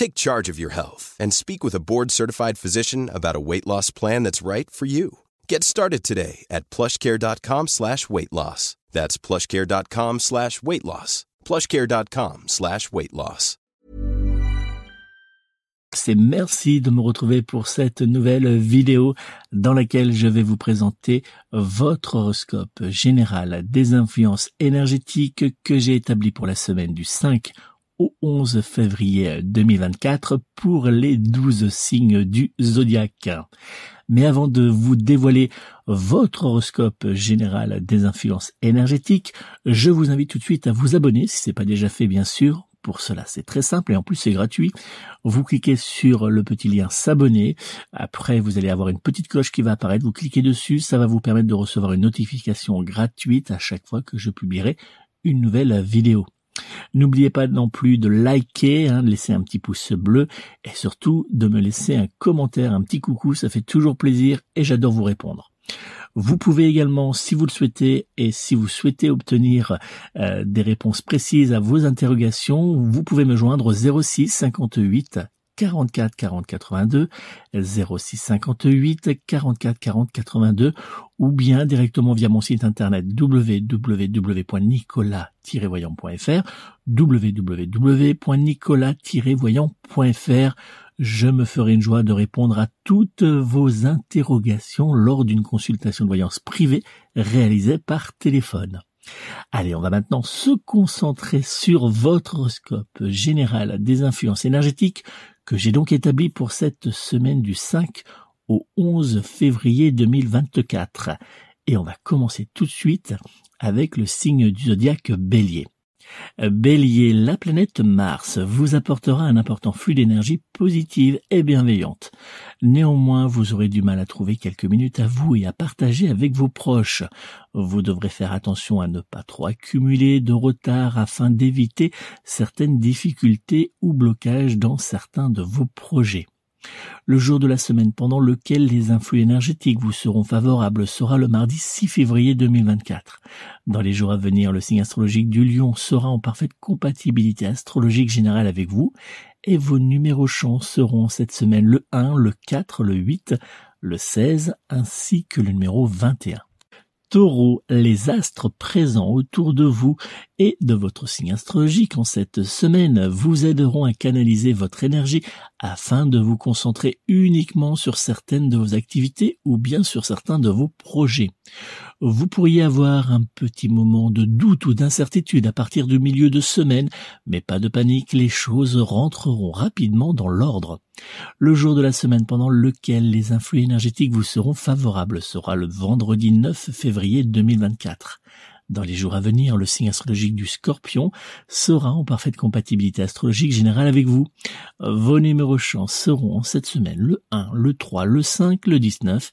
Take charge of your health and speak with a board-certified physician about a weight loss plan that's right for you. Get started today at plushcare.com slash weight loss. That's plushcare.com slash weight loss. plushcare.com slash weight loss. C'est merci de me retrouver pour cette nouvelle vidéo dans laquelle je vais vous présenter votre horoscope général des influences énergétiques que j'ai établi pour la semaine du 5 au 11 février 2024 pour les 12 signes du zodiaque. Mais avant de vous dévoiler votre horoscope général des influences énergétiques, je vous invite tout de suite à vous abonner si ce n'est pas déjà fait bien sûr. Pour cela, c'est très simple et en plus c'est gratuit. Vous cliquez sur le petit lien s'abonner. Après, vous allez avoir une petite cloche qui va apparaître. Vous cliquez dessus. Ça va vous permettre de recevoir une notification gratuite à chaque fois que je publierai une nouvelle vidéo. N'oubliez pas non plus de liker, hein, de laisser un petit pouce bleu et surtout de me laisser un commentaire, un petit coucou, ça fait toujours plaisir et j'adore vous répondre. Vous pouvez également, si vous le souhaitez, et si vous souhaitez obtenir euh, des réponses précises à vos interrogations, vous pouvez me joindre au 06 58 44 40 82 06 58 44 40 82 ou bien directement via mon site internet www.nicolas-voyant.fr www.nicolas-voyant.fr je me ferai une joie de répondre à toutes vos interrogations lors d'une consultation de voyance privée réalisée par téléphone. Allez, on va maintenant se concentrer sur votre horoscope général des influences énergétiques que j'ai donc établi pour cette semaine du 5 au 11 février 2024. Et on va commencer tout de suite avec le signe du zodiaque bélier. Bélier, la planète Mars vous apportera un important flux d'énergie positive et bienveillante. Néanmoins, vous aurez du mal à trouver quelques minutes à vous et à partager avec vos proches. Vous devrez faire attention à ne pas trop accumuler de retard afin d'éviter certaines difficultés ou blocages dans certains de vos projets. Le jour de la semaine pendant lequel les influx énergétiques vous seront favorables sera le mardi 6 février 2024. Dans les jours à venir, le signe astrologique du lion sera en parfaite compatibilité astrologique générale avec vous et vos numéros chants seront cette semaine le 1, le 4, le 8, le 16 ainsi que le numéro 21. Taureau, les astres présents autour de vous et de votre signe astrologique en cette semaine vous aideront à canaliser votre énergie afin de vous concentrer uniquement sur certaines de vos activités ou bien sur certains de vos projets. Vous pourriez avoir un petit moment de doute ou d'incertitude à partir du milieu de semaine, mais pas de panique, les choses rentreront rapidement dans l'ordre. Le jour de la semaine pendant lequel les influx énergétiques vous seront favorables sera le vendredi 9 février 2024. Dans les jours à venir, le signe astrologique du scorpion sera en parfaite compatibilité astrologique générale avec vous. Vos numéros chance seront cette semaine le 1, le 3, le 5, le 19,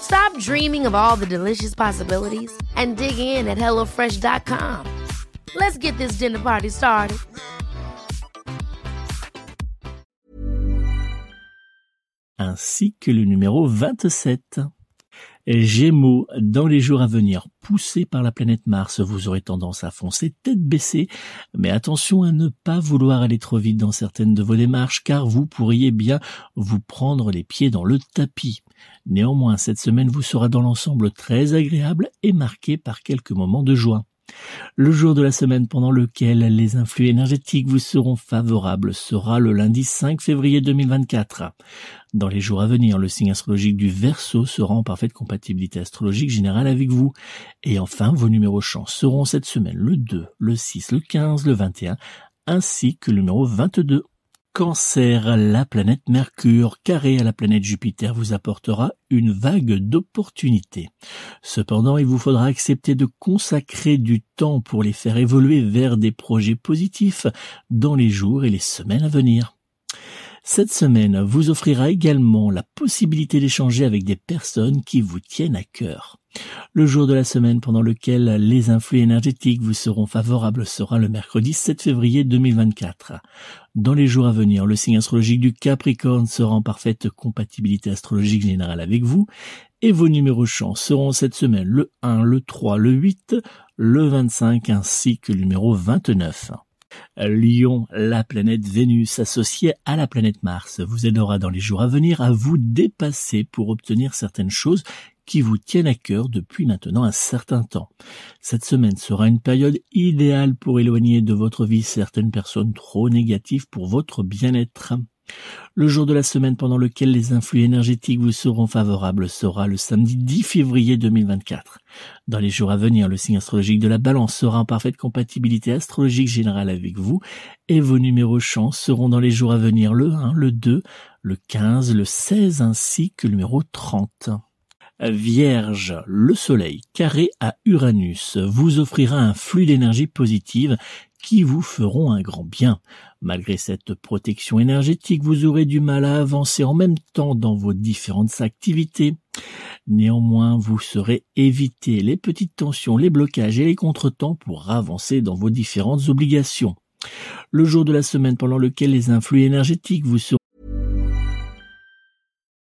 Stop dreaming of all the delicious possibilities and dig in at HelloFresh.com. Let's get this dinner party started. Ainsi que le numéro 27. Gémeaux, dans les jours à venir, poussés par la planète Mars, vous aurez tendance à foncer tête baissée, mais attention à ne pas vouloir aller trop vite dans certaines de vos démarches, car vous pourriez bien vous prendre les pieds dans le tapis. Néanmoins, cette semaine vous sera dans l'ensemble très agréable et marquée par quelques moments de joie. Le jour de la semaine pendant lequel les influx énergétiques vous seront favorables sera le lundi 5 février 2024. Dans les jours à venir, le signe astrologique du Verseau sera en parfaite compatibilité astrologique générale avec vous. Et enfin, vos numéros chance seront cette semaine le 2, le 6, le 15, le 21, ainsi que le numéro 22. Cancer, la planète Mercure, carré à la planète Jupiter, vous apportera une vague d'opportunités. Cependant, il vous faudra accepter de consacrer du temps pour les faire évoluer vers des projets positifs dans les jours et les semaines à venir. Cette semaine vous offrira également la possibilité d'échanger avec des personnes qui vous tiennent à cœur. Le jour de la semaine pendant lequel les influx énergétiques vous seront favorables sera le mercredi 7 février 2024. Dans les jours à venir, le signe astrologique du Capricorne sera en parfaite compatibilité astrologique générale avec vous et vos numéros chance seront cette semaine le 1, le 3, le 8, le 25 ainsi que le numéro 29. Lion, la planète Vénus associée à la planète Mars vous aidera dans les jours à venir à vous dépasser pour obtenir certaines choses qui vous tiennent à cœur depuis maintenant un certain temps. Cette semaine sera une période idéale pour éloigner de votre vie certaines personnes trop négatives pour votre bien-être. Le jour de la semaine pendant lequel les influx énergétiques vous seront favorables sera le samedi 10 février 2024. Dans les jours à venir, le signe astrologique de la balance sera en parfaite compatibilité astrologique générale avec vous et vos numéros chance seront dans les jours à venir le 1, le 2, le 15, le 16 ainsi que le numéro 30. Vierge, le Soleil carré à Uranus vous offrira un flux d'énergie positive qui vous feront un grand bien. Malgré cette protection énergétique, vous aurez du mal à avancer en même temps dans vos différentes activités. Néanmoins, vous saurez éviter les petites tensions, les blocages et les contretemps pour avancer dans vos différentes obligations. Le jour de la semaine pendant lequel les influx énergétiques vous seront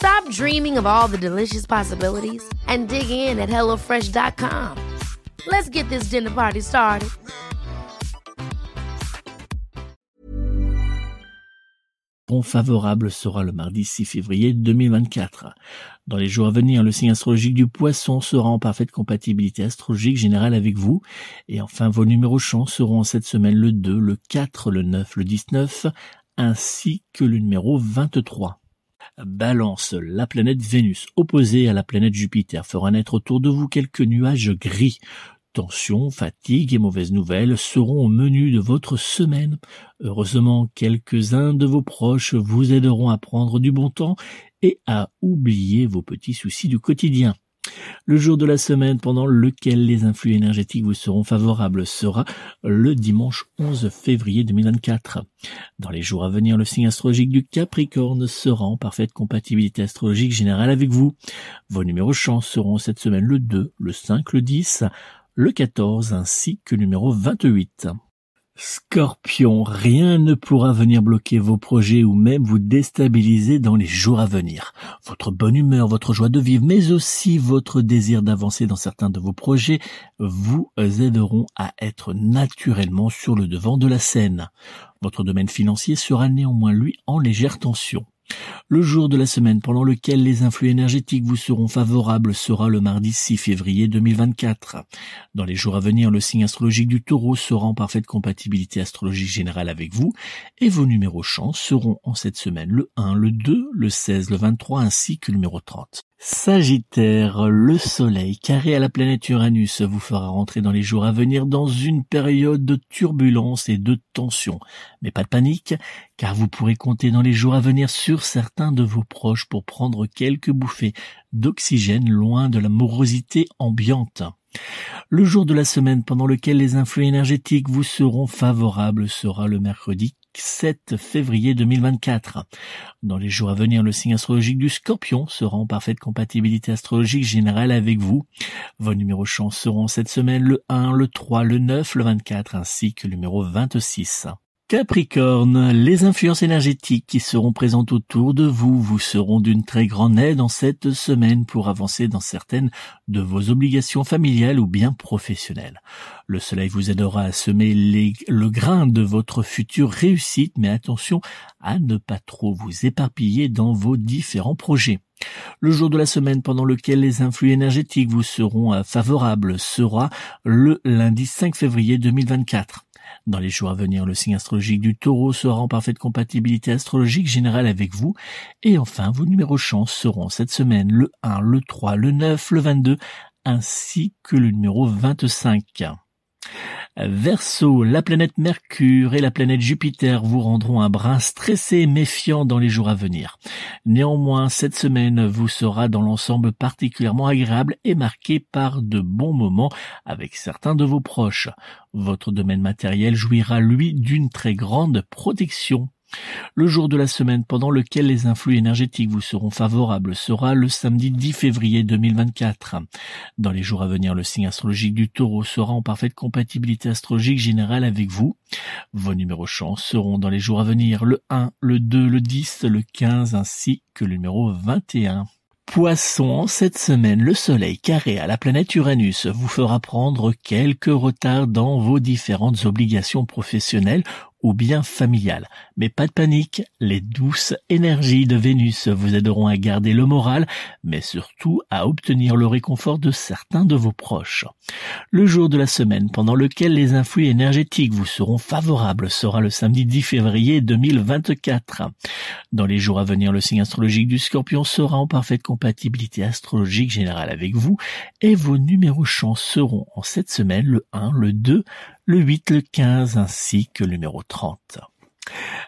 Stop dreaming of all the delicious possibilities and dig in at HelloFresh.com. Let's get this dinner party started. favorable sera le mardi 6 février 2024. Dans les jours à venir, le signe astrologique du poisson sera en parfaite compatibilité astrologique générale avec vous. Et enfin, vos numéros chance seront cette semaine le 2, le 4, le 9, le 19, ainsi que le numéro 23. Balance, la planète Vénus opposée à la planète Jupiter fera naître autour de vous quelques nuages gris. Tension, fatigue et mauvaises nouvelles seront au menu de votre semaine. Heureusement, quelques-uns de vos proches vous aideront à prendre du bon temps et à oublier vos petits soucis du quotidien. Le jour de la semaine pendant lequel les influx énergétiques vous seront favorables sera le dimanche 11 février 2024. Dans les jours à venir, le signe astrologique du Capricorne sera en parfaite compatibilité astrologique générale avec vous. Vos numéros chance seront cette semaine le 2, le 5, le 10, le 14 ainsi que le numéro 28. Scorpion, rien ne pourra venir bloquer vos projets ou même vous déstabiliser dans les jours à venir. Votre bonne humeur, votre joie de vivre, mais aussi votre désir d'avancer dans certains de vos projets vous aideront à être naturellement sur le devant de la scène. Votre domaine financier sera néanmoins, lui, en légère tension. Le jour de la semaine pendant lequel les influx énergétiques vous seront favorables sera le mardi 6 février 2024. Dans les jours à venir, le signe astrologique du taureau sera en parfaite compatibilité astrologique générale avec vous et vos numéros chance seront en cette semaine le 1, le 2, le 16, le 23 ainsi que le numéro 30. Sagittaire, le soleil carré à la planète Uranus vous fera rentrer dans les jours à venir dans une période de turbulence et de tension. Mais pas de panique, car vous pourrez compter dans les jours à venir sur certains de vos proches pour prendre quelques bouffées d'oxygène loin de la morosité ambiante. Le jour de la semaine pendant lequel les influx énergétiques vous seront favorables sera le mercredi 7 février 2024. Dans les jours à venir, le signe astrologique du scorpion sera en parfaite compatibilité astrologique générale avec vous. Vos numéros chance seront cette semaine le 1, le 3, le 9, le 24 ainsi que le numéro 26. Capricorne, les influences énergétiques qui seront présentes autour de vous vous seront d'une très grande aide en cette semaine pour avancer dans certaines de vos obligations familiales ou bien professionnelles. Le soleil vous aidera à semer le grain de votre future réussite, mais attention à ne pas trop vous éparpiller dans vos différents projets. Le jour de la semaine pendant lequel les influx énergétiques vous seront euh, favorables sera le lundi 5 février 2024. Dans les jours à venir, le signe astrologique du taureau sera en parfaite compatibilité astrologique générale avec vous. Et enfin, vos numéros chance seront cette semaine le 1, le 3, le 9, le 22, ainsi que le numéro 25. Verseau, la planète Mercure et la planète Jupiter vous rendront un brin stressé et méfiant dans les jours à venir. Néanmoins, cette semaine vous sera dans l'ensemble particulièrement agréable et marqué par de bons moments avec certains de vos proches. Votre domaine matériel jouira lui d'une très grande protection. Le jour de la semaine pendant lequel les influx énergétiques vous seront favorables sera le samedi 10 février 2024. Dans les jours à venir, le signe astrologique du taureau sera en parfaite compatibilité astrologique générale avec vous. Vos numéros chance seront dans les jours à venir le 1, le 2, le 10, le 15 ainsi que le numéro 21. Poisson, cette semaine, le soleil carré à la planète Uranus vous fera prendre quelques retards dans vos différentes obligations professionnelles ou bien familial. Mais pas de panique, les douces énergies de Vénus vous aideront à garder le moral, mais surtout à obtenir le réconfort de certains de vos proches. Le jour de la semaine pendant lequel les influx énergétiques vous seront favorables sera le samedi 10 février 2024. Dans les jours à venir, le signe astrologique du scorpion sera en parfaite compatibilité astrologique générale avec vous et vos numéros chance seront en cette semaine le 1, le 2, le 8, le 15 ainsi que le numéro 30.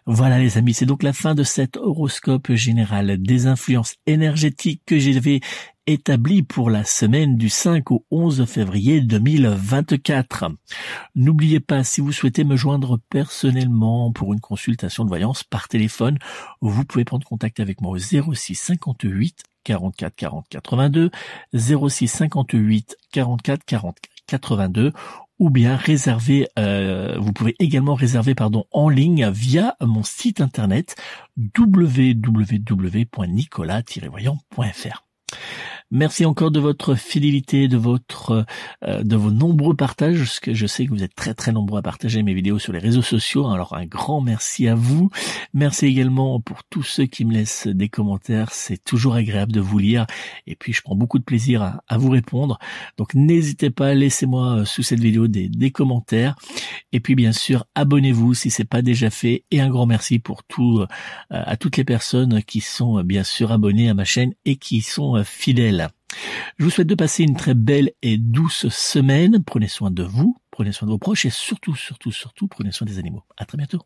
Voilà les amis, c'est donc la fin de cet horoscope général des influences énergétiques que j'avais établi pour la semaine du 5 au 11 février 2024. N'oubliez pas, si vous souhaitez me joindre personnellement pour une consultation de voyance par téléphone, vous pouvez prendre contact avec moi au 06 58 44 40 82, 06 58 44 40 82 ou bien réserver, euh, vous pouvez également réserver pardon en ligne via mon site internet www.nicolas-voyant.fr. Merci encore de votre fidélité, de votre, euh, de vos nombreux partages, parce que je sais que vous êtes très très nombreux à partager mes vidéos sur les réseaux sociaux. Alors un grand merci à vous. Merci également pour tous ceux qui me laissent des commentaires. C'est toujours agréable de vous lire, et puis je prends beaucoup de plaisir à, vous répondre. Donc n'hésitez pas, laissez-moi euh, sous cette vidéo des, des commentaires, et puis bien sûr abonnez-vous si c'est pas déjà fait. Et un grand merci pour tout, euh, à toutes les personnes qui sont bien sûr abonnées à ma chaîne et qui sont fidèles. Je vous souhaite de passer une très belle et douce semaine. Prenez soin de vous, prenez soin de vos proches et surtout, surtout, surtout, prenez soin des animaux. À très bientôt.